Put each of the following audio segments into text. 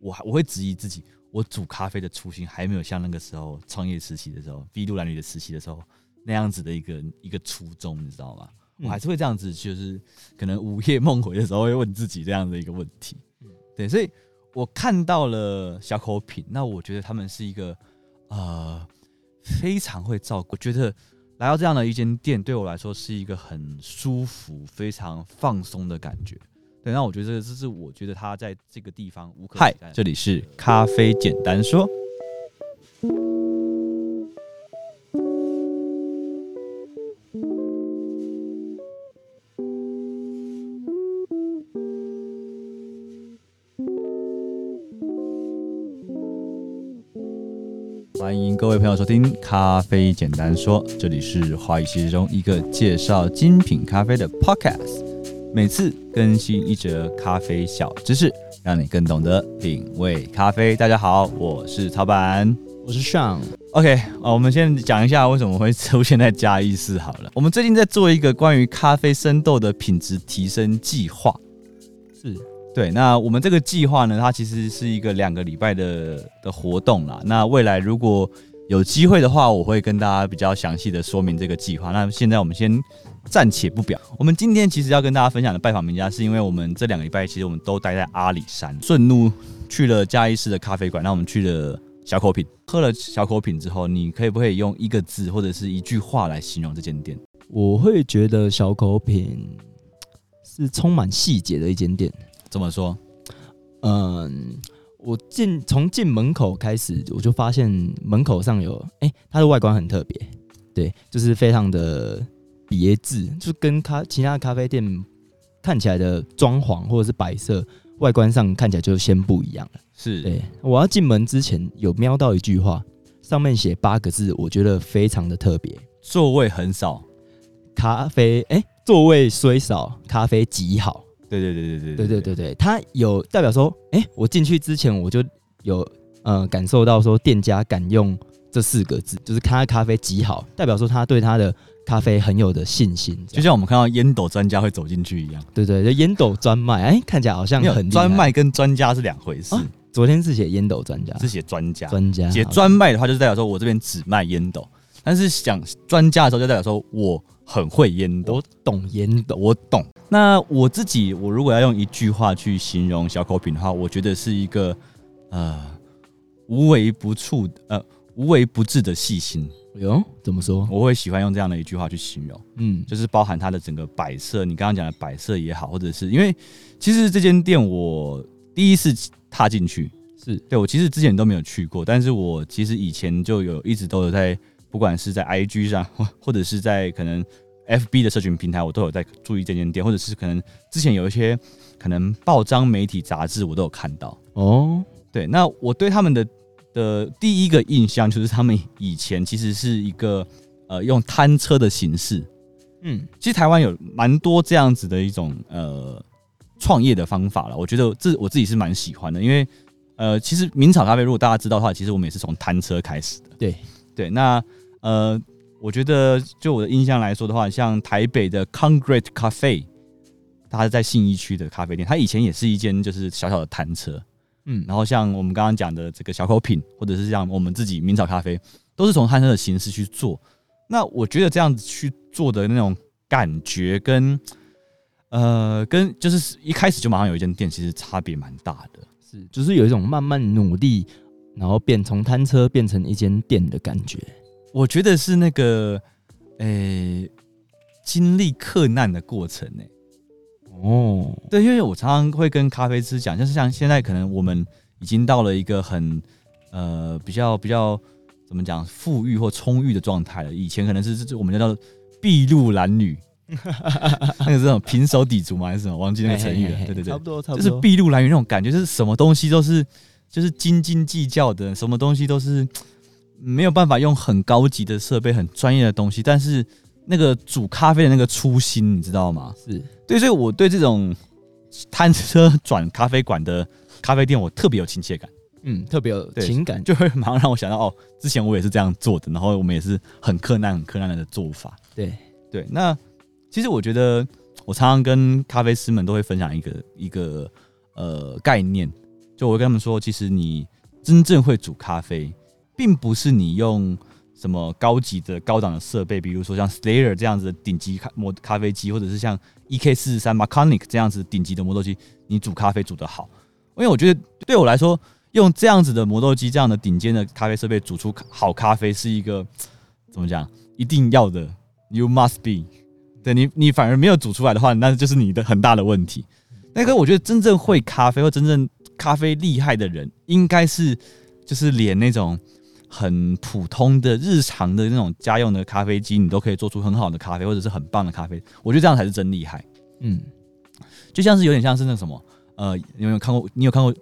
我还我会质疑自己，我煮咖啡的初心还没有像那个时候创业实习的时候，筚路蓝缕的实习的时候那样子的一个一个初衷，你知道吗？我还是会这样子，就是可能午夜梦回的时候会问自己这样的一个问题。对，所以我看到了小口品，那我觉得他们是一个呃非常会照顾，我觉得来到这样的一间店对我来说是一个很舒服、非常放松的感觉。对，那我觉得这个是我觉得他在这个地方无可。嗨，这里是咖啡简单说。欢迎各位朋友收听《咖啡简单说》，这里是华语系列中一个介绍精品咖啡的 Podcast。每次更新一则咖啡小知识，让你更懂得品味咖啡。大家好，我是曹板，我是 Sean。OK，啊，我们先讲一下为什么会出现在嘉义市好了。我们最近在做一个关于咖啡生豆的品质提升计划，是对。那我们这个计划呢，它其实是一个两个礼拜的的活动啦。那未来如果有机会的话，我会跟大家比较详细的说明这个计划。那现在我们先。暂且不表。我们今天其实要跟大家分享的拜访名家，是因为我们这两个礼拜其实我们都待在阿里山，顺路去了嘉义市的咖啡馆。那我们去了小口品，喝了小口品之后，你可以不可以用一个字或者是一句话来形容这间店？我会觉得小口品是充满细节的一间店。怎么说？嗯，我进从进门口开始，我就发现门口上有，哎、欸，它的外观很特别，对，就是非常的。别致，就跟咖其他咖啡店看起来的装潢或者是摆设外观上看起来就先不一样了。是，对，我要进门之前有瞄到一句话，上面写八个字，我觉得非常的特别。座位很少，咖啡哎、欸，座位虽少，咖啡极好。对对对对对对对对对，它有代表说，哎、我进去之前我就有呃感受到说店家敢用这四个字，就是咖咖啡极好，代表说他对他的。咖啡很有的信心，就像我们看到烟斗专家会走进去一样。对对，烟斗专卖，哎、看起来好像很专卖跟专家是两回事。昨天是写烟斗专家，是写专家。专家写专卖的话，就是代表说我这边只卖烟斗；但是讲专家的时候，就代表说我很会烟斗，我懂烟斗，我懂。那我自己，我如果要用一句话去形容小口品的话，我觉得是一个呃无微不处呃无微不至的细心。哟，怎么说？我会喜欢用这样的一句话去形容，嗯，就是包含它的整个摆设，你刚刚讲的摆设也好，或者是因为其实这间店我第一次踏进去，是对我其实之前都没有去过，但是我其实以前就有一直都有在，不管是在 IG 上，或者是在可能 FB 的社群平台，我都有在注意这间店，或者是可能之前有一些可能报章媒体杂志我都有看到哦，对，那我对他们的。的第一个印象就是他们以前其实是一个呃用摊车的形式，嗯，其实台湾有蛮多这样子的一种呃创业的方法了。我觉得这我自己是蛮喜欢的，因为呃其实明草咖啡如果大家知道的话，其实我们也是从摊车开始的。对对，那呃我觉得就我的印象来说的话，像台北的 Concrete Cafe，它是在信义区的咖啡店，它以前也是一间就是小小的摊车。嗯，然后像我们刚刚讲的这个小口品，或者是像我们自己明草咖啡，都是从摊车的形式去做。那我觉得这样子去做的那种感觉跟，跟呃，跟就是一开始就马上有一间店，其实差别蛮大的。是，就是有一种慢慢努力，然后变从摊车变成一间店的感觉。我觉得是那个，诶、欸，经历克难的过程呢、欸。哦，对，因为我常常会跟咖啡师讲，就是像现在可能我们已经到了一个很呃比较比较怎么讲富裕或充裕的状态了。以前可能是是我们叫做筚路蓝缕，那个是什么平手抵足嘛？还是什么？忘记那个成语了。嘿嘿嘿对对对，差不多差不多，就是筚路蓝缕那种感觉，就是什么东西都是就是斤斤计较的，什么东西都是没有办法用很高级的设备、很专业的东西，但是那个煮咖啡的那个初心，你知道吗？是。对，所以我对这种摊车转咖啡馆的咖啡店，我特别有亲切感，嗯，特别有情感，就会马上让我想到哦，之前我也是这样做的，然后我们也是很克难、很克难的做法。对对，那其实我觉得，我常常跟咖啡师们都会分享一个一个呃概念，就我跟他们说，其实你真正会煮咖啡，并不是你用什么高级的高档的设备，比如说像 Slayer 这样子的顶级咖磨咖啡机，或者是像 EK 四十三 Maconic 这样子顶级的磨豆机，你煮咖啡煮得好。因为我觉得对我来说，用这样子的磨豆机，这样的顶尖的咖啡设备煮出好咖啡，是一个怎么讲？一定要的，You must be。对你，你反而没有煮出来的话，那就是你的很大的问题。那个，我觉得真正会咖啡或真正咖啡厉害的人，应该是就是连那种很普通的日常的那种家用的咖啡机，你都可以做出很好的咖啡，或者是很棒的咖啡。我觉得这样才是真厉害。嗯，就像是有点像是那什么，呃，有没有看过？你有看过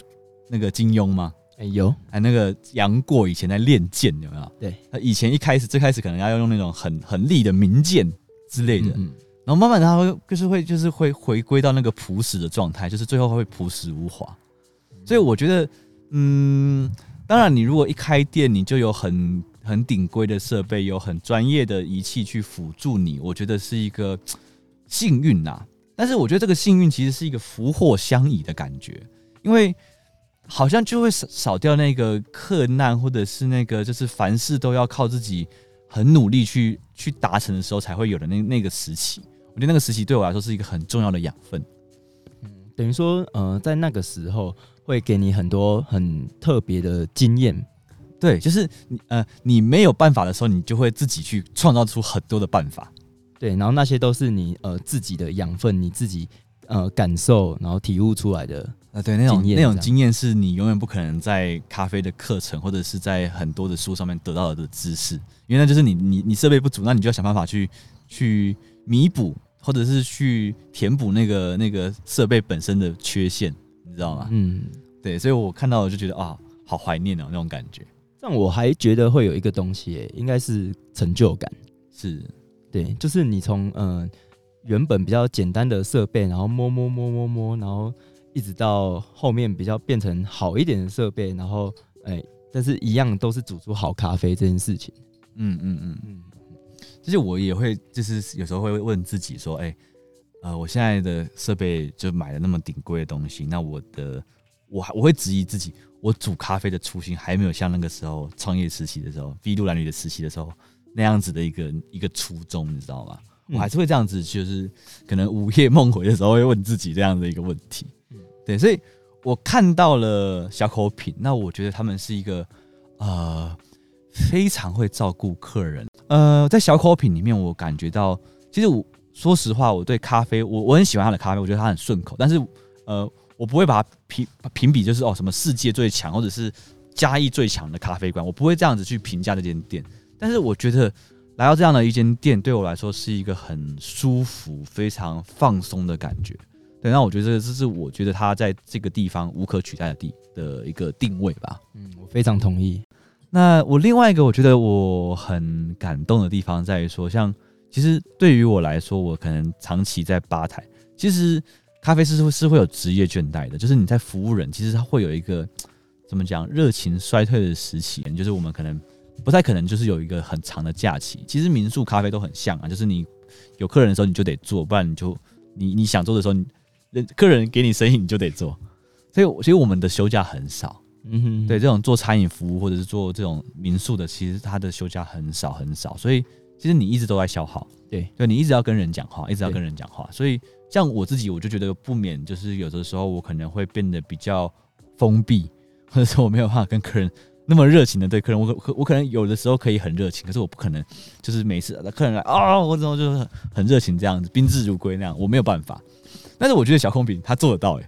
那个金庸吗？哎、欸，有。哎，那个杨过以前在练剑，有没有？对，他以前一开始最开始可能要用那种很很利的名剑。之类的，嗯，然后慢慢的他会就是会就是会回归到那个朴实的状态，就是最后会朴实无华。所以我觉得，嗯，当然你如果一开店，你就有很很顶规的设备，有很专业的仪器去辅助你，我觉得是一个 幸运呐。但是我觉得这个幸运其实是一个福祸相依的感觉，因为好像就会少少掉那个克难，或者是那个就是凡事都要靠自己。很努力去去达成的时候，才会有的那那个时期。我觉得那个时期对我来说是一个很重要的养分。嗯，等于说，呃，在那个时候会给你很多很特别的经验。对，就是你呃，你没有办法的时候，你就会自己去创造出很多的办法。对，然后那些都是你呃自己的养分，你自己呃感受，然后体悟出来的。啊，对，那种那种经验是你永远不可能在咖啡的课程或者是在很多的书上面得到的知识，因为那就是你你你设备不足，那你就要想办法去去弥补或者是去填补那个那个设备本身的缺陷，你知道吗？嗯，对，所以我看到我就觉得啊，好怀念哦，那种感觉。但我还觉得会有一个东西，欸，应该是成就感，是对，就是你从嗯、呃、原本比较简单的设备，然后摸摸摸摸摸，然后。一直到后面比较变成好一点的设备，然后哎、欸，但是一样都是煮出好咖啡这件事情。嗯嗯嗯嗯，就是我也会，就是有时候会问自己说，哎、欸，呃，我现在的设备就买了那么顶贵的东西，那我的我我会质疑自己，我煮咖啡的初心还没有像那个时候创业时期的时候，V 鹿兰屿的时期的时候那样子的一个一个初衷，你知道吗？嗯、我还是会这样子，就是可能午夜梦回的时候会问自己这样的一个问题。对，所以我看到了小口品，那我觉得他们是一个呃非常会照顾客人。呃，在小口品里面，我感觉到，其实我说实话，我对咖啡，我我很喜欢它的咖啡，我觉得它很顺口。但是呃，我不会把它评评比，就是哦什么世界最强，或者是嘉义最强的咖啡馆，我不会这样子去评价这间店。但是我觉得来到这样的一间店，对我来说是一个很舒服、非常放松的感觉。对，那我觉得这是我觉得它在这个地方无可取代的地的一个定位吧。嗯，我非常同意。那我另外一个我觉得我很感动的地方在于说，像其实对于我来说，我可能长期在吧台，其实咖啡师是会有职业倦怠的，就是你在服务人，其实他会有一个怎么讲热情衰退的时期，就是我们可能不太可能就是有一个很长的假期。其实民宿咖啡都很像啊，就是你有客人的时候你就得做，不然你就你你想做的时候你。客人给你生意，你就得做，所以所以我们的休假很少。嗯哼，对，这种做餐饮服务或者是做这种民宿的，其实他的休假很少很少。所以其实你一直都在消耗，对，就，你一直要跟人讲话，一直要跟人讲话。所以像我自己，我就觉得不免就是有的时候我可能会变得比较封闭，或者说我没有办法跟客人那么热情的对客人。我可我可能有的时候可以很热情，可是我不可能就是每次客人来啊，我怎么就是很热情这样子，宾至如归那样，我没有办法。但是我觉得小空饼他做得到哎，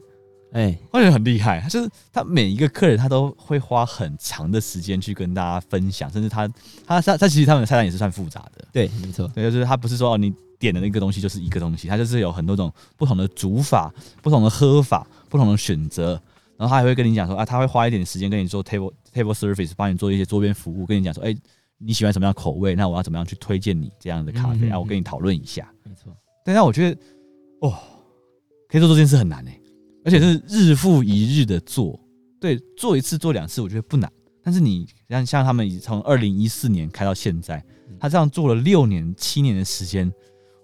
我觉得很厉害。他就是他每一个客人他都会花很长的时间去跟大家分享，甚至他他他他其实他们的菜单也是算复杂的。对，没错，对，就是他不是说哦你点的那个东西就是一个东西，他就是有很多种不同的煮法、不同的喝法、不同的选择。然后他还会跟你讲说啊，他会花一点时间跟你做 table table service，帮你做一些桌边服务，跟你讲说，哎、欸，你喜欢什么样的口味？那我要怎么样去推荐你这样的咖啡？然后、嗯、我跟你讨论一下。没错，但是我觉得哦。可以做这件事很难诶、欸，而且是日复一日的做。对，做一次做两次，我觉得不难。但是你像像他们从二零一四年开到现在，他这样做了六年七年的时间，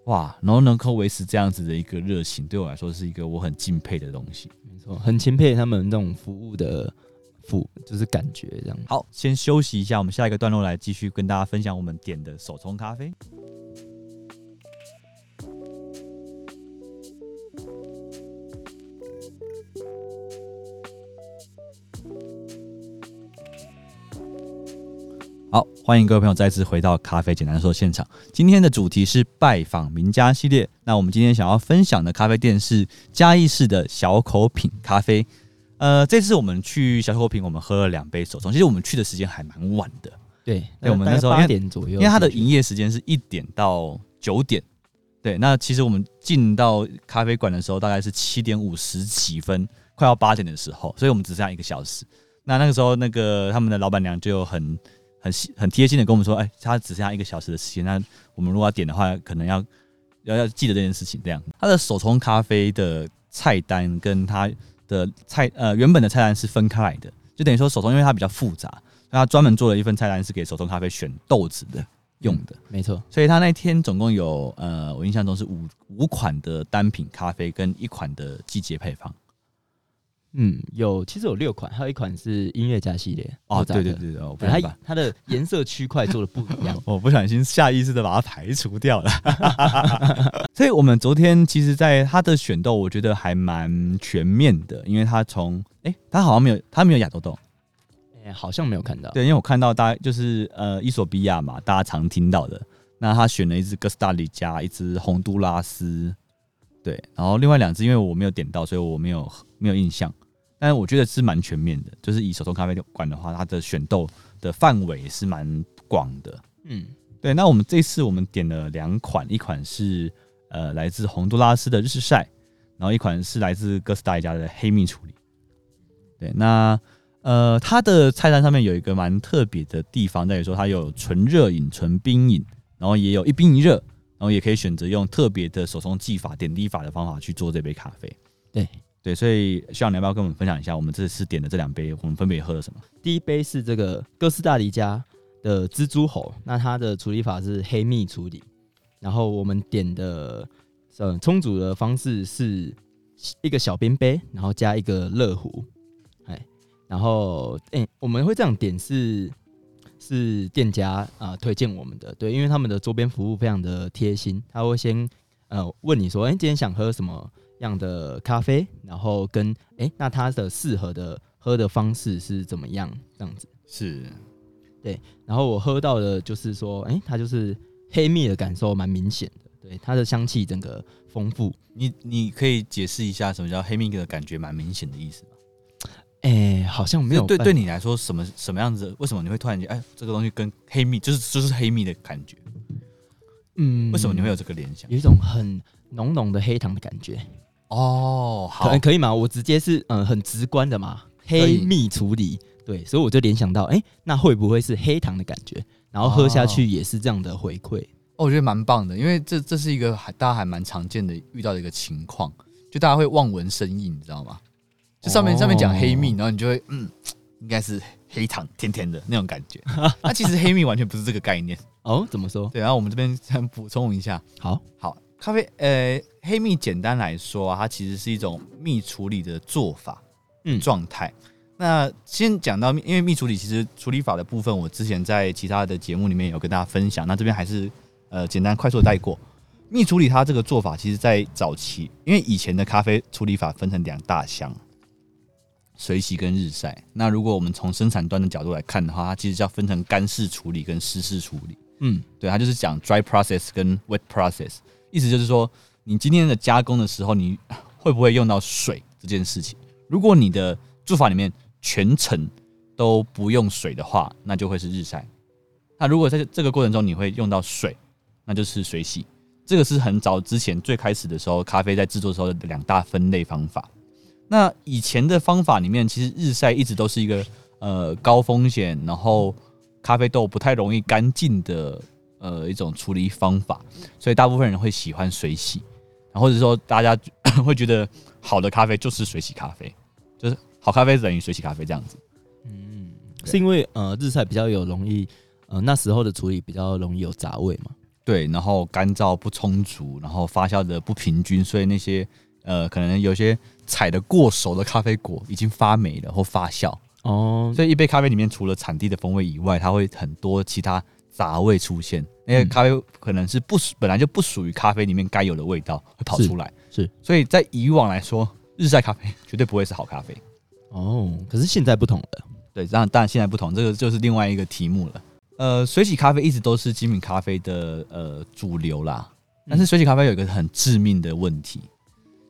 哇，然后能够维持这样子的一个热情，对我来说是一个我很敬佩的东西。没错，很钦佩他们那种服务的服，就是感觉这样。好，先休息一下，我们下一个段落来继续跟大家分享我们点的手冲咖啡。欢迎各位朋友再次回到咖啡简单说现场。今天的主题是拜访名家系列。那我们今天想要分享的咖啡店是嘉义市的小口品咖啡。呃，这次我们去小口品，我们喝了两杯手冲。其实我们去的时间还蛮晚的。对，对，我们那时候八点左右，因为它的营业时间是一点到九点。对，那其实我们进到咖啡馆的时候大概是七点五十几分，快要八点的时候，所以我们只剩下一个小时。那那个时候，那个他们的老板娘就很。很很贴心的跟我们说，哎、欸，他只剩下一个小时的时间，那我们如果要点的话，可能要要要记得这件事情。这样，他的手冲咖啡的菜单跟他的菜呃原本的菜单是分开来的，就等于说手冲因为它比较复杂，他专门做了一份菜单是给手冲咖啡选豆子的用的，嗯、没错。所以他那天总共有呃，我印象中是五五款的单品咖啡跟一款的季节配方。嗯，有，其实有六款，还有一款是音乐家系列哦，对对对对，哦，它它的颜色区块做的不一样，我不小心下意识的把它排除掉了。所以，我们昨天其实，在它的选豆，我觉得还蛮全面的，因为它从哎，它好像没有，它没有亚洲豆，哎，好像没有看到。对，因为我看到大家就是呃，伊索比亚嘛，大家常听到的。那他选了一只哥斯达黎加，一只洪都拉斯，对，然后另外两只因为我没有点到，所以我没有没有印象。但是我觉得是蛮全面的，就是以手冲咖啡馆的话，它的选豆的范围是蛮广的。嗯，对。那我们这次我们点了两款，一款是呃来自洪都拉斯的日晒，然后一款是来自哥斯达黎加的黑蜜处理。对，那呃它的菜单上面有一个蛮特别的地方，在于说它有纯热饮、纯冰饮，然后也有一冰一热，然后也可以选择用特别的手冲技法、点滴法的方法去做这杯咖啡。对。对，所以希望你要不要跟我们分享一下，我们这次点的这两杯，我们分别喝了什么？第一杯是这个哥斯达黎加的蜘蛛猴，那它的处理法是黑蜜处理，然后我们点的呃冲煮的方式是一个小冰杯，然后加一个热壶，哎，然后哎我们会这样点是是店家啊、推荐我们的，对，因为他们的周边服务非常的贴心，他会先呃问你说，哎，今天想喝什么？样的咖啡，然后跟哎、欸，那它的适合的喝的方式是怎么样？这样子是，对。然后我喝到的就是说，哎、欸，它就是黑蜜的感受蛮明显的，对，它的香气整个丰富。你你可以解释一下什么叫黑蜜的感觉蛮明显的意思吗？哎、欸，好像没有。对，对你来说，什么什么样子？为什么你会突然间哎，这个东西跟黑蜜就是就是黑蜜的感觉？嗯，为什么你会有这个联想？有一种很浓浓的黑糖的感觉。哦，好，可可以吗？我直接是嗯，很直观的嘛，黑蜜处理，对，所以我就联想到，哎、欸，那会不会是黑糖的感觉？然后喝下去也是这样的回馈。哦，我觉得蛮棒的，因为这这是一个还大家还蛮常见的遇到的一个情况，就大家会望文生义，你知道吗？就上面、哦、上面讲黑蜜，然后你就会嗯，应该是黑糖甜甜的那种感觉。那其实黑蜜完全不是这个概念哦，怎么说？对，然后我们这边先补充一下，好好。咖啡，呃，黑蜜简单来说啊，它其实是一种蜜处理的做法，嗯，状态。那先讲到，因为蜜处理其实处理法的部分，我之前在其他的节目里面有跟大家分享。那这边还是呃简单快速带过。蜜处理它这个做法，其实在早期，因为以前的咖啡处理法分成两大项，水洗跟日晒。那如果我们从生产端的角度来看的话，它其实叫分成干式处理跟湿式处理。嗯，对，它就是讲 dry process 跟 wet process。意思就是说，你今天的加工的时候，你会不会用到水这件事情？如果你的做法里面全程都不用水的话，那就会是日晒。那如果在这个过程中你会用到水，那就是水洗。这个是很早之前最开始的时候，咖啡在制作的时候的两大分类方法。那以前的方法里面，其实日晒一直都是一个呃高风险，然后咖啡豆不太容易干净的。呃，一种处理方法，所以大部分人会喜欢水洗，然后或者说大家 会觉得好的咖啡就是水洗咖啡，就是好咖啡等于水洗咖啡这样子。嗯，是因为呃日晒比较有容易呃那时候的处理比较容易有杂味嘛？对，然后干燥不充足，然后发酵的不平均，所以那些呃，可能有些采的过熟的咖啡果已经发霉了或发酵。哦，所以一杯咖啡里面除了产地的风味以外，它会很多其他杂味出现，那个咖啡可能是不属本来就不属于咖啡里面该有的味道会跑出来，是，是，所以在以往来说，日晒咖啡 绝对不会是好咖啡哦，可是现在不同了，对，当然当然现在不同，这个就是另外一个题目了。呃，水洗咖啡一直都是精品咖啡的呃主流啦，但是水洗咖啡有一个很致命的问题，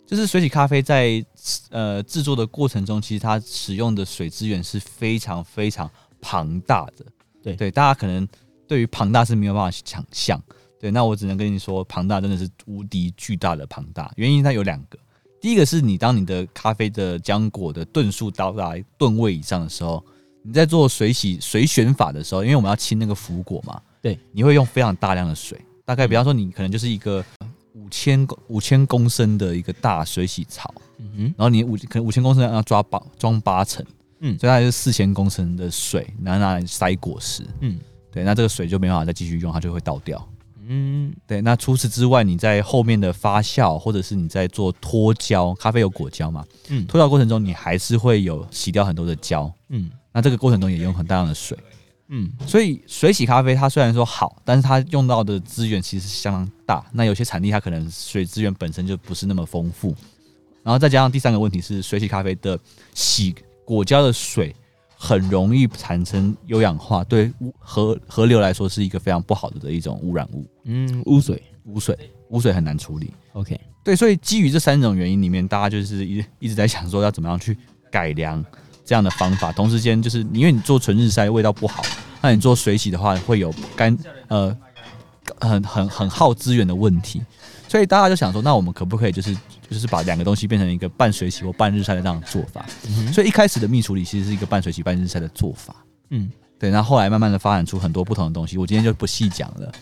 就是水洗咖啡在呃制作的过程中，其实它使用的水资源是非常非常庞大的。对。对，大家可能对于庞大是没有办法想象。对，那我只能跟你说，庞大真的是无敌巨大的庞大。原因它有两个，第一个是你当你的咖啡的浆果的吨数到达吨位以上的时候。你在做水洗水选法的时候，因为我们要清那个浮果嘛，对，你会用非常大量的水，大概比方说你可能就是一个五千五千公升的一个大水洗槽，嗯哼，然后你五可能五千公升要抓八装八成，嗯，所以它就是四千公升的水然后拿来塞果实，嗯，对，那这个水就没办法再继续用，它就会倒掉，嗯，对，那除此之外，你在后面的发酵或者是你在做脱胶，咖啡有果胶嘛，嗯，脱胶过程中你还是会有洗掉很多的胶，嗯。那这个过程中也用很大量的水，嗯，所以水洗咖啡它虽然说好，但是它用到的资源其实是相当大。那有些产地它可能水资源本身就不是那么丰富，然后再加上第三个问题是，水洗咖啡的洗果胶的水很容易产生有氧化，对河河流来说是一个非常不好的的一种污染物。嗯，污水，污水，污水很难处理。OK，对，所以基于这三种原因里面，大家就是一一直在想说要怎么样去改良。这样的方法，同时间就是因为你做纯日晒味道不好，那你做水洗的话会有干呃很很很耗资源的问题，所以大家就想说，那我们可不可以就是就是把两个东西变成一个半水洗或半日晒的这样的做法？嗯、所以一开始的蜜处理其实是一个半水洗半日晒的做法，嗯，对。那后，后来慢慢的发展出很多不同的东西，我今天就不细讲了。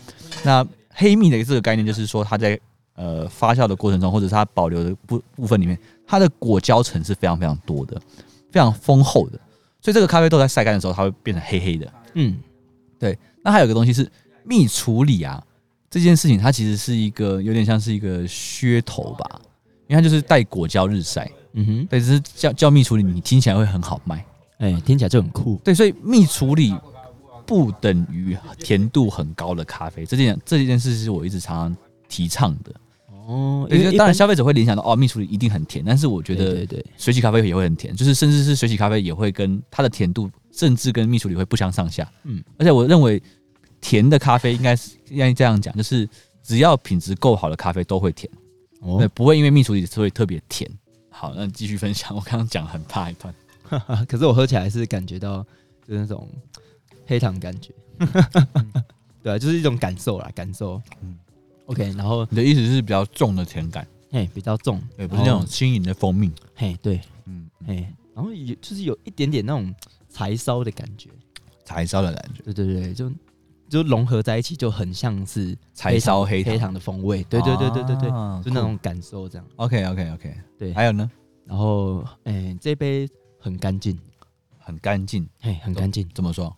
那黑蜜的这个概念就是说，它在呃发酵的过程中，或者是它保留的部部分里面，它的果胶层是非常非常多的。非常丰厚的，所以这个咖啡豆在晒干的时候，它会变成黑黑的。嗯，对。那还有一个东西是蜜处理啊，这件事情它其实是一个有点像是一个噱头吧，因为它就是带果胶日晒。嗯哼，对，只是叫叫蜜处理，你听起来会很好卖。哎，听起来就很酷。对，所以蜜处理不等于甜度很高的咖啡，这件这件事是我一直常常提倡的。哦，因为当然消费者会联想到哦，蜜处理一定很甜，但是我觉得水洗咖啡也会很甜，就是甚至是水洗咖啡也会跟它的甜度，甚至跟蜜处理会不相上下。嗯，而且我认为甜的咖啡应该是应该这样讲，就是只要品质够好的咖啡都会甜，哦，对，不会因为蜜处理会特别甜。好，那继续分享，我刚刚讲很大一段，可是我喝起来是感觉到就是那种黑糖感觉，对啊，就是一种感受啦，感受，嗯。OK，然后你的意思是比较重的甜感，嘿，比较重，对，不是那种轻盈的蜂蜜，嘿，对，嗯，嘿，然后有就是有一点点那种柴烧的感觉，柴烧的感觉，对对对，就就融合在一起，就很像是柴烧黑黑糖的风味，对对对对对对，就那种感受这样。OK OK OK，对，还有呢，然后哎，这杯很干净，很干净，嘿，很干净，怎么说？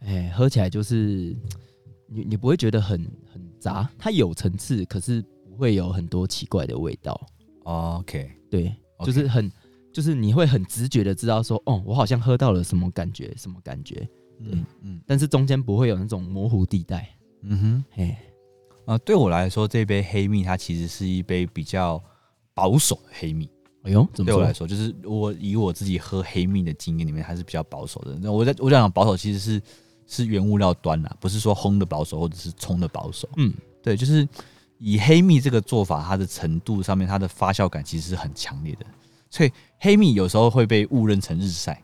哎，喝起来就是你你不会觉得很很。杂，它有层次，可是不会有很多奇怪的味道。OK，对，okay. 就是很，就是你会很直觉的知道说，哦，我好像喝到了什么感觉，什么感觉。嗯嗯，但是中间不会有那种模糊地带。嗯哼，嘿，啊，对我来说，这杯黑蜜它其实是一杯比较保守的黑蜜。哎呦，怎么对我来说，就是我以我自己喝黑蜜的经验里面，还是比较保守的。那我在我在讲保守，其实是。是原物料端啊，不是说烘的保守或者是冲的保守。嗯，对，就是以黑蜜这个做法，它的程度上面，它的发酵感其实是很强烈的，所以黑蜜有时候会被误认成日晒。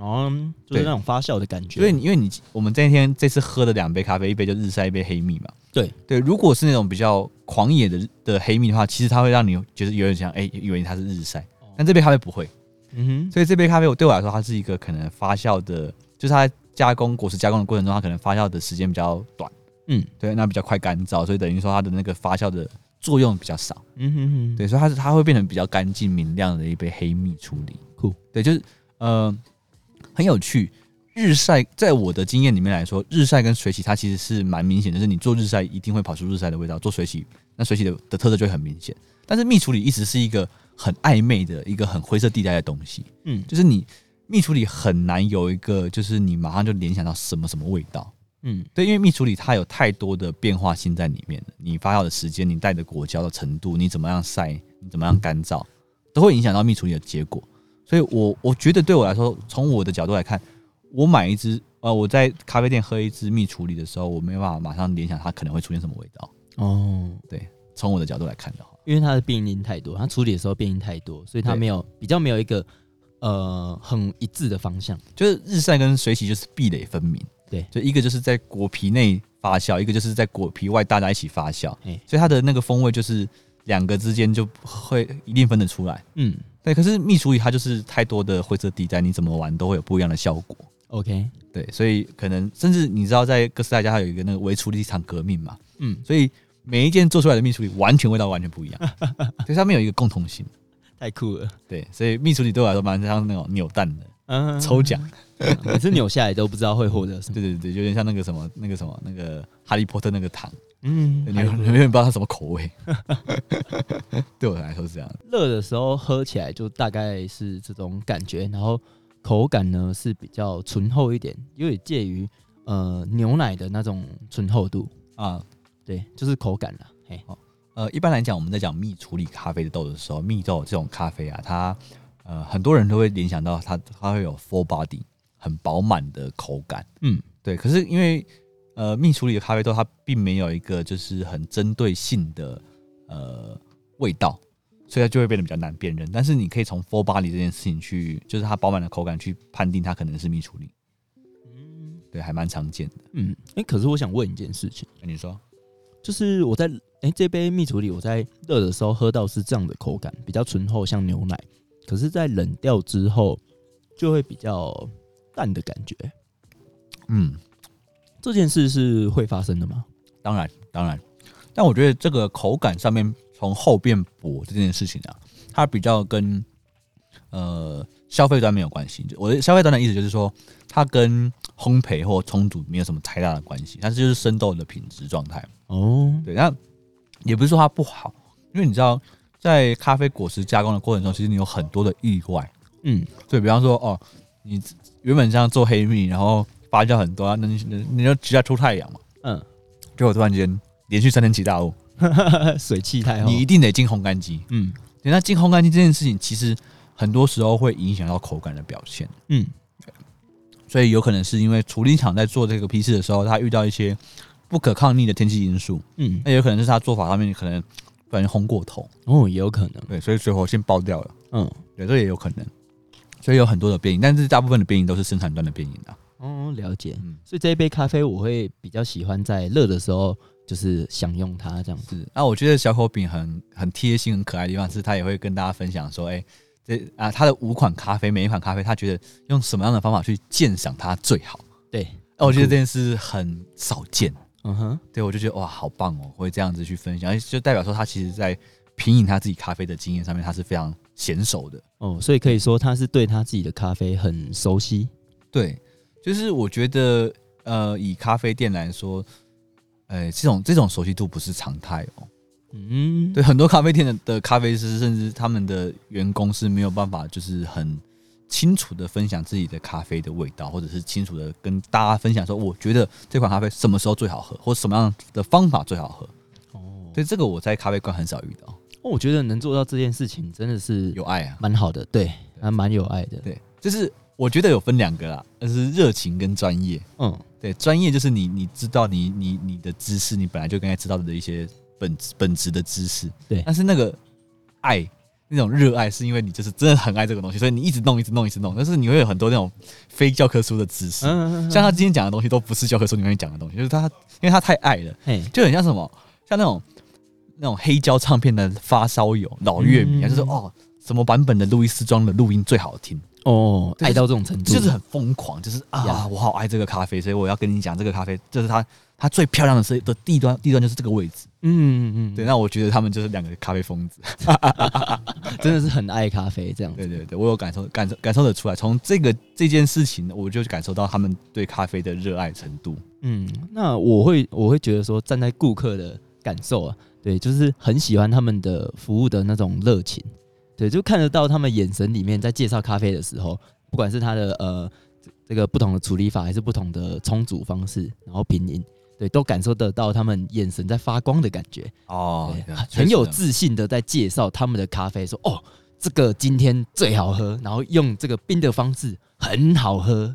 哦，就是那种发酵的感觉。因为因为你我们那天这次喝的两杯咖啡，一杯就日晒，一杯黑蜜嘛。对。对，如果是那种比较狂野的的黑蜜的话，其实它会让你觉得有点像哎、欸，以为它是日晒，但这杯咖啡不会。嗯哼，所以这杯咖啡我对我来说，它是一个可能发酵的，就是它。加工果实加工的过程中，它可能发酵的时间比较短，嗯，对，那比较快干燥，所以等于说它的那个发酵的作用比较少，嗯哼哼，对，所以它是它会变成比较干净明亮的一杯黑蜜处理，酷，对，就是呃很有趣，日晒在我的经验里面来说，日晒跟水洗它其实是蛮明显的，就是你做日晒一定会跑出日晒的味道，做水洗那水洗的的特色就会很明显。但是蜜处理一直是一个很暧昧的一个很灰色地带的东西，嗯，就是你蜜处理很难有一个就是你马上就联想到什么什么味道，嗯，对，因为蜜处理它有太多的变化性在里面，你发酵的时间，你带的果胶的程度，你怎么样晒，你怎么样干燥，都会影响到蜜处理的结果。所以我我觉得对我来说，从我的角度来看。我买一支，呃，我在咖啡店喝一支蜜处理的时候，我没办法马上联想它可能会出现什么味道。哦，对，从我的角度来看的话，因为它的变因太多，它处理的时候变因太多，所以它没有比较没有一个呃很一致的方向。就是日晒跟水洗就是壁垒分明，对，就一个就是在果皮内发酵，一个就是在果皮外大家一起发酵，所以它的那个风味就是两个之间就会一定分得出来。嗯，对，可是密处理它就是太多的灰色地带，你怎么玩都会有不一样的效果。OK，对，所以可能甚至你知道，在哥斯达黎加它有一个那个微处理厂革命嘛，嗯，所以每一件做出来的密处理完全味道完全不一样，所以它们有一个共同性，太酷了。对，所以密处理对我来说蛮像那种扭蛋的，嗯，抽奖，每次扭下来都不知道会获得什么。对对对，有点像那个什么那个什么那个哈利波特那个糖，嗯，你永远不知道它什么口味。对我来说是这样，热的时候喝起来就大概是这种感觉，然后。口感呢是比较醇厚一点，有点介于呃牛奶的那种醇厚度啊，对，就是口感了。嘿，呃，一般来讲，我们在讲蜜处理咖啡的豆的时候，蜜豆这种咖啡啊，它呃很多人都会联想到它它会有 full body 很饱满的口感，嗯，对。可是因为呃蜜处理的咖啡豆，它并没有一个就是很针对性的呃味道。所以它就会变得比较难辨认，但是你可以从 full body 这件事情去，就是它饱满的口感去判定它可能是蜜处理。嗯，对，还蛮常见的。嗯，哎、欸，可是我想问一件事情，跟你说，就是我在哎、欸、这杯蜜处理我在热的时候喝到是这样的口感，比较醇厚，像牛奶，可是，在冷掉之后就会比较淡的感觉。嗯，这件事是会发生的吗？当然，当然，但我觉得这个口感上面。从厚变薄这件事情啊，它比较跟呃消费端没有关系。我的消费端的意思就是说，它跟烘焙或冲煮没有什么太大的关系，但是就是生豆的品质状态。哦，对，那也不是说它不好，因为你知道，在咖啡果实加工的过程中，其实你有很多的意外。嗯，对，比方说哦，你原本这样做黑蜜，然后发酵很多啊，那你你就直接出太阳嘛？嗯，结果突然间连续三天起大雾。水汽太厚，你一定得进烘干机。嗯，那进烘干机这件事情，其实很多时候会影响到口感的表现。嗯，所以有可能是因为处理厂在做这个批次的时候，他遇到一些不可抗力的天气因素。嗯，那有可能是他做法上面可能不小心烘过头。哦，也有可能。对，所以水火先爆掉了。嗯，对，这也有可能。所以有很多的变异，但是大部分的变异都是生产端的变异啊。哦，了解。嗯，所以这一杯咖啡我会比较喜欢在热的时候。就是享用它这样子。那我觉得小口饼很很贴心、很可爱的地方是，他也会跟大家分享说，哎，这啊，他的五款咖啡，每一款咖啡，他觉得用什么样的方法去鉴赏它最好？对，那我觉得这件事很少见。嗯哼，对，我就觉得哇，好棒哦，会这样子去分享，就代表说他其实在品饮他自己咖啡的经验上面，他是非常娴熟的。哦，所以可以说他是对他自己的咖啡很熟悉。对，就是我觉得，呃，以咖啡店来说。哎，这种这种熟悉度不是常态哦。嗯，对，很多咖啡店的的咖啡师，甚至他们的员工是没有办法，就是很清楚的分享自己的咖啡的味道，或者是清楚的跟大家分享说，我觉得这款咖啡什么时候最好喝，或什么样的方法最好喝。哦，所以这个我在咖啡馆很少遇到。哦，我觉得能做到这件事情真的是有爱啊，蛮好的。对，还蛮有爱的。对，就是我觉得有分两个啦，就是热情跟专业。嗯。对，专业就是你，你知道你你你的知识，你本来就应该知道的一些本质本质的知识。对，但是那个爱，那种热爱，是因为你就是真的很爱这个东西，所以你一直弄，一直弄，一直弄。但是你会有很多那种非教科书的知识，像他今天讲的东西都不是教科书里面讲的东西，就是他因为他太爱了，就很像什么，像那种那种黑胶唱片的发烧友老乐迷，就是说哦，什么版本的路易斯装的录音最好听。哦，爱到这种程度，就是很疯狂，就是啊，我好爱这个咖啡，所以我要跟你讲这个咖啡，就是它它最漂亮的是的地段，地段就是这个位置。嗯嗯嗯，对，那我觉得他们就是两个咖啡疯子，真的是很爱咖啡这样子。对对对，我有感受感受感受得出来，从这个这件事情，我就感受到他们对咖啡的热爱程度。嗯，那我会我会觉得说，站在顾客的感受啊，对，就是很喜欢他们的服务的那种热情，对，就看得到他们眼神里面在介绍咖啡的时候，不管是他的呃这个不同的处理法，还是不同的冲煮方式，然后品饮。对，都感受得到他们眼神在发光的感觉哦，很有自信的在介绍他们的咖啡，说：“哦，这个今天最好喝，然后用这个冰的方式很好喝。”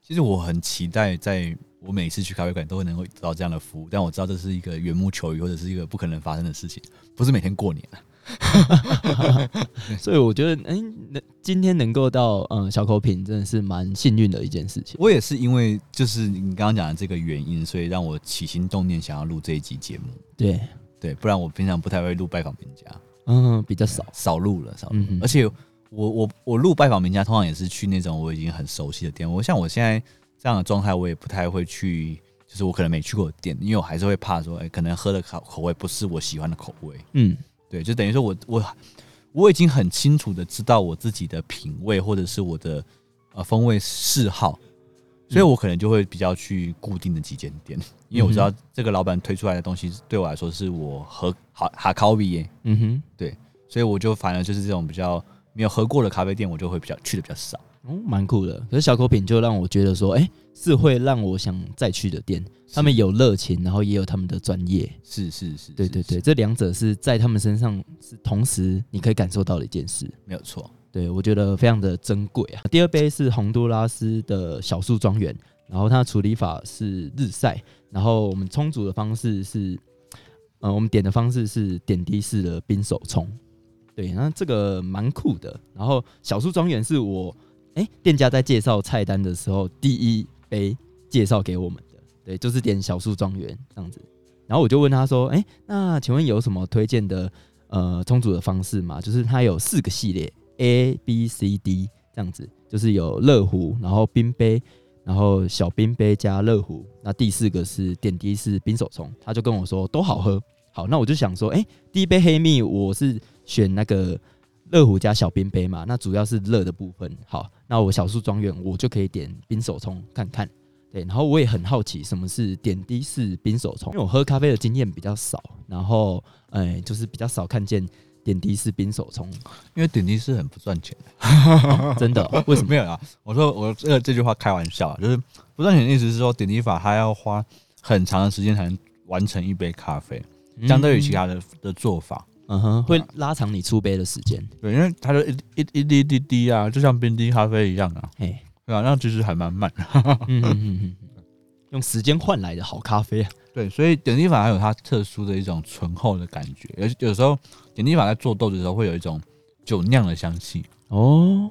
其实我很期待，在我每次去咖啡馆都会能够得到这样的服务，但我知道这是一个缘木求鱼，或者是一个不可能发生的事情，不是每天过年啊。所以我觉得，哎、欸，那今天能够到嗯小口品，真的是蛮幸运的一件事情。我也是因为就是你刚刚讲的这个原因，所以让我起心动念想要录这一集节目。对对，不然我平常不太会录拜访名家，嗯，比较少少录了，少录。嗯、而且我我我录拜访名家，通常也是去那种我已经很熟悉的店。我像我现在这样的状态，我也不太会去，就是我可能没去过的店，因为我还是会怕说，哎、欸，可能喝的口口味不是我喜欢的口味。嗯。对，就等于说我我我已经很清楚的知道我自己的品味或者是我的呃风味嗜好，所以我可能就会比较去固定的几间店，因为我知道这个老板推出来的东西对我来说是我喝好哈咖啡耶，嗯哼，对，所以我就反而就是这种比较没有喝过的咖啡店，我就会比较去的比较少。哦，蛮酷的。可是小口品就让我觉得说，哎、欸，是会让我想再去的店。他们有热情，然后也有他们的专业。是是是，是，对对对，这两者是在他们身上是同时你可以感受到的一件事。没有错，对我觉得非常的珍贵啊。第二杯是洪都拉斯的小树庄园，然后它的处理法是日晒，然后我们冲煮的方式是，呃，我们点的方式是点滴式的冰手冲。对，那这个蛮酷的。然后小树庄园是我。哎，店家在介绍菜单的时候，第一杯介绍给我们的，对，就是点小树庄园这样子。然后我就问他说：“哎，那请问有什么推荐的呃冲煮的方式吗？就是它有四个系列，A、B、C、D 这样子，就是有热壶，然后冰杯，然后小冰杯加热壶，那第四个是点滴式冰手冲。”他就跟我说都好喝。好，那我就想说，哎，第一杯黑蜜我是选那个。热壶加小冰杯嘛，那主要是热的部分。好，那我小树庄园我就可以点冰手冲看看。对，然后我也很好奇什么是点滴式冰手冲，因为我喝咖啡的经验比较少，然后哎，就是比较少看见点滴式冰手冲，因为点滴式很不赚钱、哦。真的？为什么？没有啊？我说我这个这句话开玩笑，就是不赚钱的意思是说点滴法它要花很长的时间才能完成一杯咖啡，相对于其他的的做法。嗯哼，会拉长你出杯的时间。对，因为它就一一一滴滴滴啊，就像冰滴咖啡一样啊。哎，对啊，那其实还蛮慢。嗯嗯嗯，用时间换来的好咖啡啊。对，所以点滴法还有它特殊的一种醇厚的感觉，有有时候点滴法在做豆子的时候会有一种酒酿的香气哦，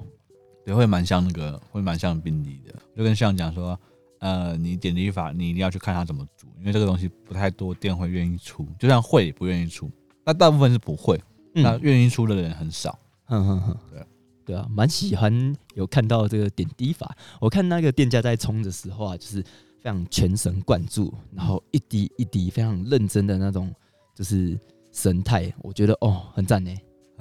对，会蛮像那个，会蛮像冰滴的。就跟像讲说，呃，你点滴法你一定要去看它怎么煮，因为这个东西不太多店会愿意出，就算会也不愿意出。那大部分是不会，嗯、那愿意出的人很少。哼哼哼，对对啊，蛮喜欢有看到这个点滴法。我看那个店家在冲的时候啊，就是非常全神贯注，然后一滴一滴非常认真的那种，就是神态。我觉得哦，很赞呢。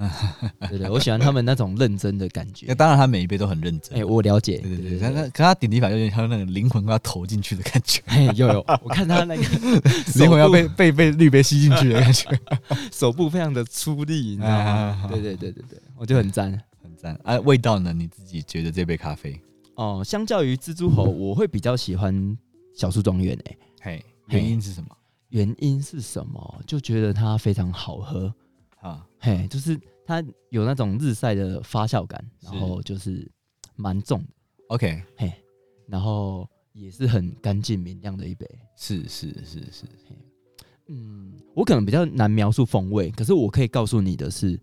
对对，我喜欢他们那种认真的感觉。那当然，他每一杯都很认真。哎，我了解。对对对，他他可他点滴法有点像那个灵魂要投进去的感觉。哎，有有，我看他那个 灵魂要被被被滤杯吸进去的感觉，手部非常的出力，你知道吗？对对对对对，我觉得很赞，很赞。哎，味道呢？你自己觉得这杯咖啡？哦，相较于蜘蛛猴，我会比较喜欢小树庄园。哎，嘿，原因是什么？原因是什么？就觉得它非常好喝啊。嘿，就是。它有那种日晒的发酵感，然后就是蛮重的。OK，嘿，然后也是很干净明亮的一杯。是是是是，嗯，我可能比较难描述风味，可是我可以告诉你的是，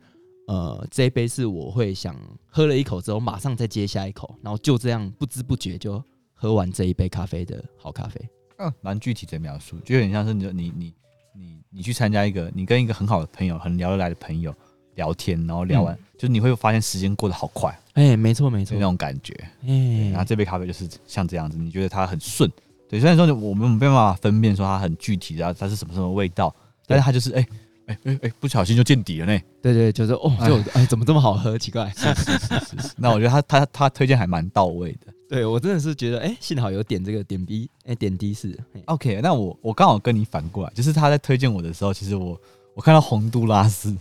呃，这一杯是我会想喝了一口之后马上再接下一口，然后就这样不知不觉就喝完这一杯咖啡的好咖啡。嗯，蛮具体的描述，就有点像是你你你你你去参加一个，你跟一个很好的朋友，很聊得来的朋友。聊天，然后聊完，嗯、就是你会发现时间过得好快。哎、欸，没错没错，那种感觉。哎、欸，然后这杯咖啡就是像这样子，你觉得它很顺，对，虽然说我们没办法分辨说它很具体的它是什么什么味道，但是它就是哎哎哎哎，不小心就见底了呢。对对，就是哦，就哎怎么这么好喝？奇怪，是是是是是。那我觉得他他他推荐还蛮到位的。对我真的是觉得哎，幸好有点这个点滴哎点滴是。OK，那我我刚好跟你反过来，就是他在推荐我的时候，其实我我看到洪都拉斯，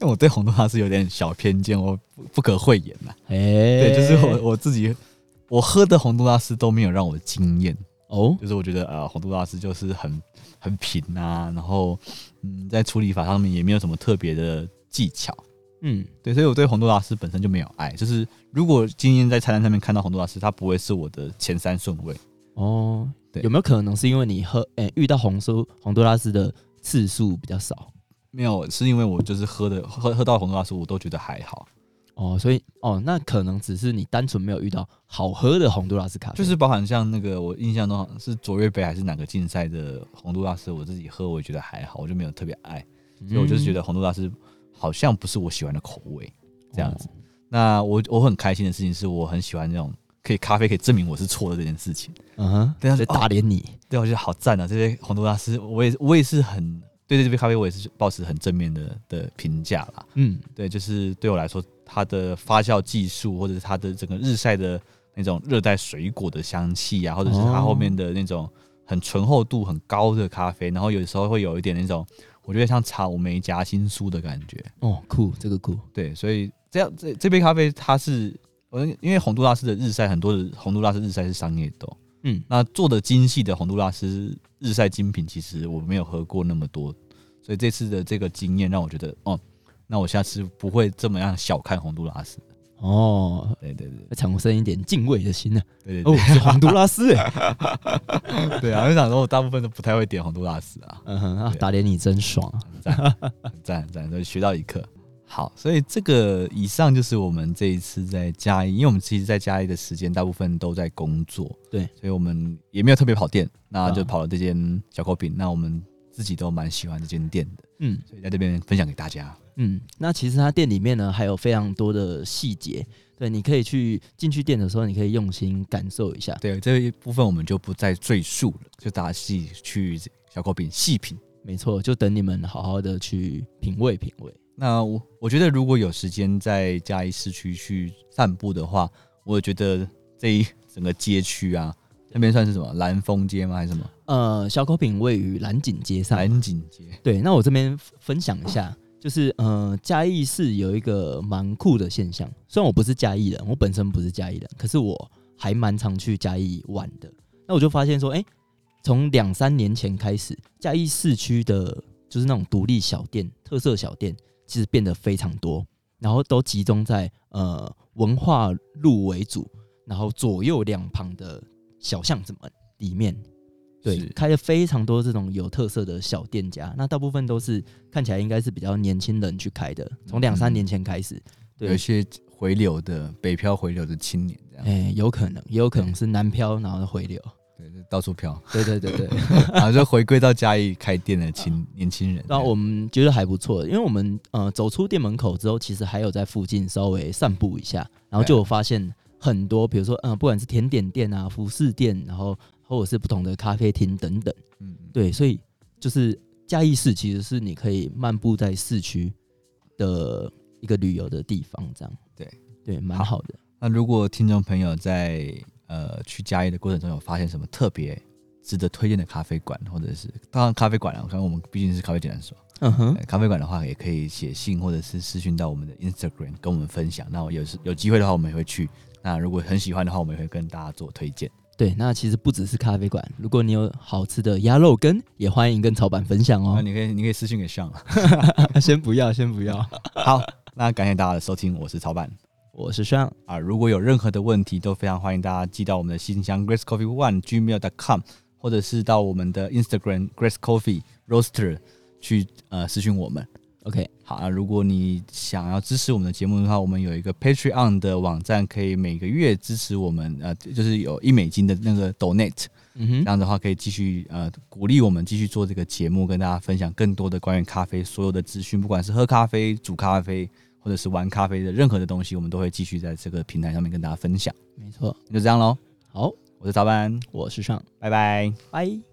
因为我对洪都拉斯有点小偏见，我不不可讳言呐。哎，对，就是我我自己我喝的洪都拉斯都没有让我惊艳。哦，就是我觉得呃，洪都拉斯就是很很平啊，然后嗯，在处理法上面也没有什么特别的技巧，嗯，对，所以我对洪都拉斯本身就没有爱。就是如果今天在菜单上面看到洪都拉斯，它不会是我的前三顺位。哦，对，有没有可能是因为你喝诶、欸、遇到红酥洪都拉斯的次数比较少？没有，是因为我就是喝的喝喝到红都拉斯，我都觉得还好。哦，所以哦，那可能只是你单纯没有遇到好喝的洪都拉斯咖啡，就是包含像那个我印象中是卓越杯还是哪个竞赛的洪都拉斯，我自己喝我也觉得还好，我就没有特别爱，所以我就是觉得洪都拉斯好像不是我喜欢的口味这样子。哦、那我我很开心的事情是我很喜欢那种可以咖啡可以证明我是错的这件事情。嗯哼，对啊，打脸你，对，我觉得好赞啊！这些洪都拉斯，我也我也是很对这杯咖啡我也是保持很正面的的评价啦。嗯，对，就是对我来说。它的发酵技术，或者是它的整个日晒的那种热带水果的香气啊，或者是它后面的那种很醇厚度很高的咖啡，然后有时候会有一点那种，我觉得像草莓夹心酥的感觉。哦，酷，这个酷。对，所以这样这这杯咖啡它是，我因为洪都拉斯的日晒很多的洪都拉斯日晒是商业豆，嗯，那做的精细的洪都拉斯日晒精品，其实我没有喝过那么多，所以这次的这个经验让我觉得，哦。那我下次不会这么样小看洪都拉斯哦，对对对，产生一点敬畏的心呢。对对对，哦，是洪都拉斯哎，对啊，我想说我大部分都不太会点洪都拉斯啊。嗯哼，打脸你真爽，赞赞赞，都学到一课。好，所以这个以上就是我们这一次在嘉义，因为我们其实在嘉义的时间大部分都在工作，对，所以我们也没有特别跑店，那就跑了这间小口饼。那我们自己都蛮喜欢这间店的，嗯，所以在这边分享给大家。嗯，那其实它店里面呢还有非常多的细节，对，你可以去进去店的时候，你可以用心感受一下。对，这一部分我们就不再赘述了，就大家细去小口饼细品。没错，就等你们好好的去品味品味。那我我觉得如果有时间在嘉义市区去散步的话，我觉得这一整个街区啊，那边算是什么蓝风街吗？还是什么？呃，小口饼位于蓝景街上。蓝景街。对，那我这边分享一下。就是呃，嘉义市有一个蛮酷的现象。虽然我不是嘉义人，我本身不是嘉义人，可是我还蛮常去嘉义玩的。那我就发现说，哎、欸，从两三年前开始，嘉义市区的，就是那种独立小店、特色小店，其实变得非常多，然后都集中在呃文化路为主，然后左右两旁的小巷子们里面。对，开了非常多这种有特色的小店家，那大部分都是看起来应该是比较年轻人去开的。从两三年前开始，对，有一些回流的北漂回流的青年这样，哎、欸，有可能，也有可能是南漂然后回流，对，到处漂，对对对对，然后 就回归到嘉义开店的青年轻人。那我们觉得还不错，因为我们呃走出店门口之后，其实还有在附近稍微散步一下，然后就有发现很多，比如说嗯、呃，不管是甜点店啊、服饰店，然后。或者是不同的咖啡厅等等，嗯，对，所以就是嘉义市其实是你可以漫步在市区的一个旅游的地方，这样，对对，蛮好的。那如果听众朋友在呃去嘉义的过程中有发现什么特别值得推荐的咖啡馆，或者是当然咖啡馆啊，我看我们毕竟是咖啡简单说，嗯哼，咖啡馆的话也可以写信或者是私讯到我们的 Instagram 跟我们分享。那我有时有机会的话，我们也会去。那如果很喜欢的话，我们也会跟大家做推荐。对，那其实不只是咖啡馆，如果你有好吃的鸭肉羹，也欢迎跟草板分享哦。那你可以，你可以私信给上，先不要，先不要。好，那感谢大家的收听，我是草板，我是上啊。如果有任何的问题，都非常欢迎大家寄到我们的信箱 Grace Coffee One Gmail dot com，或者是到我们的 Instagram Grace Coffee Roaster 去呃私信我们。OK，好啊。如果你想要支持我们的节目的话，我们有一个 Patreon 的网站，可以每个月支持我们，呃，就是有一美金的那个 Donate，嗯哼，这样的话可以继续呃鼓励我们继续做这个节目，跟大家分享更多的关于咖啡所有的资讯，不管是喝咖啡、煮咖啡，或者是玩咖啡的任何的东西，我们都会继续在这个平台上面跟大家分享。没错，就这样喽。好，我是早班，我是尚，拜拜，拜。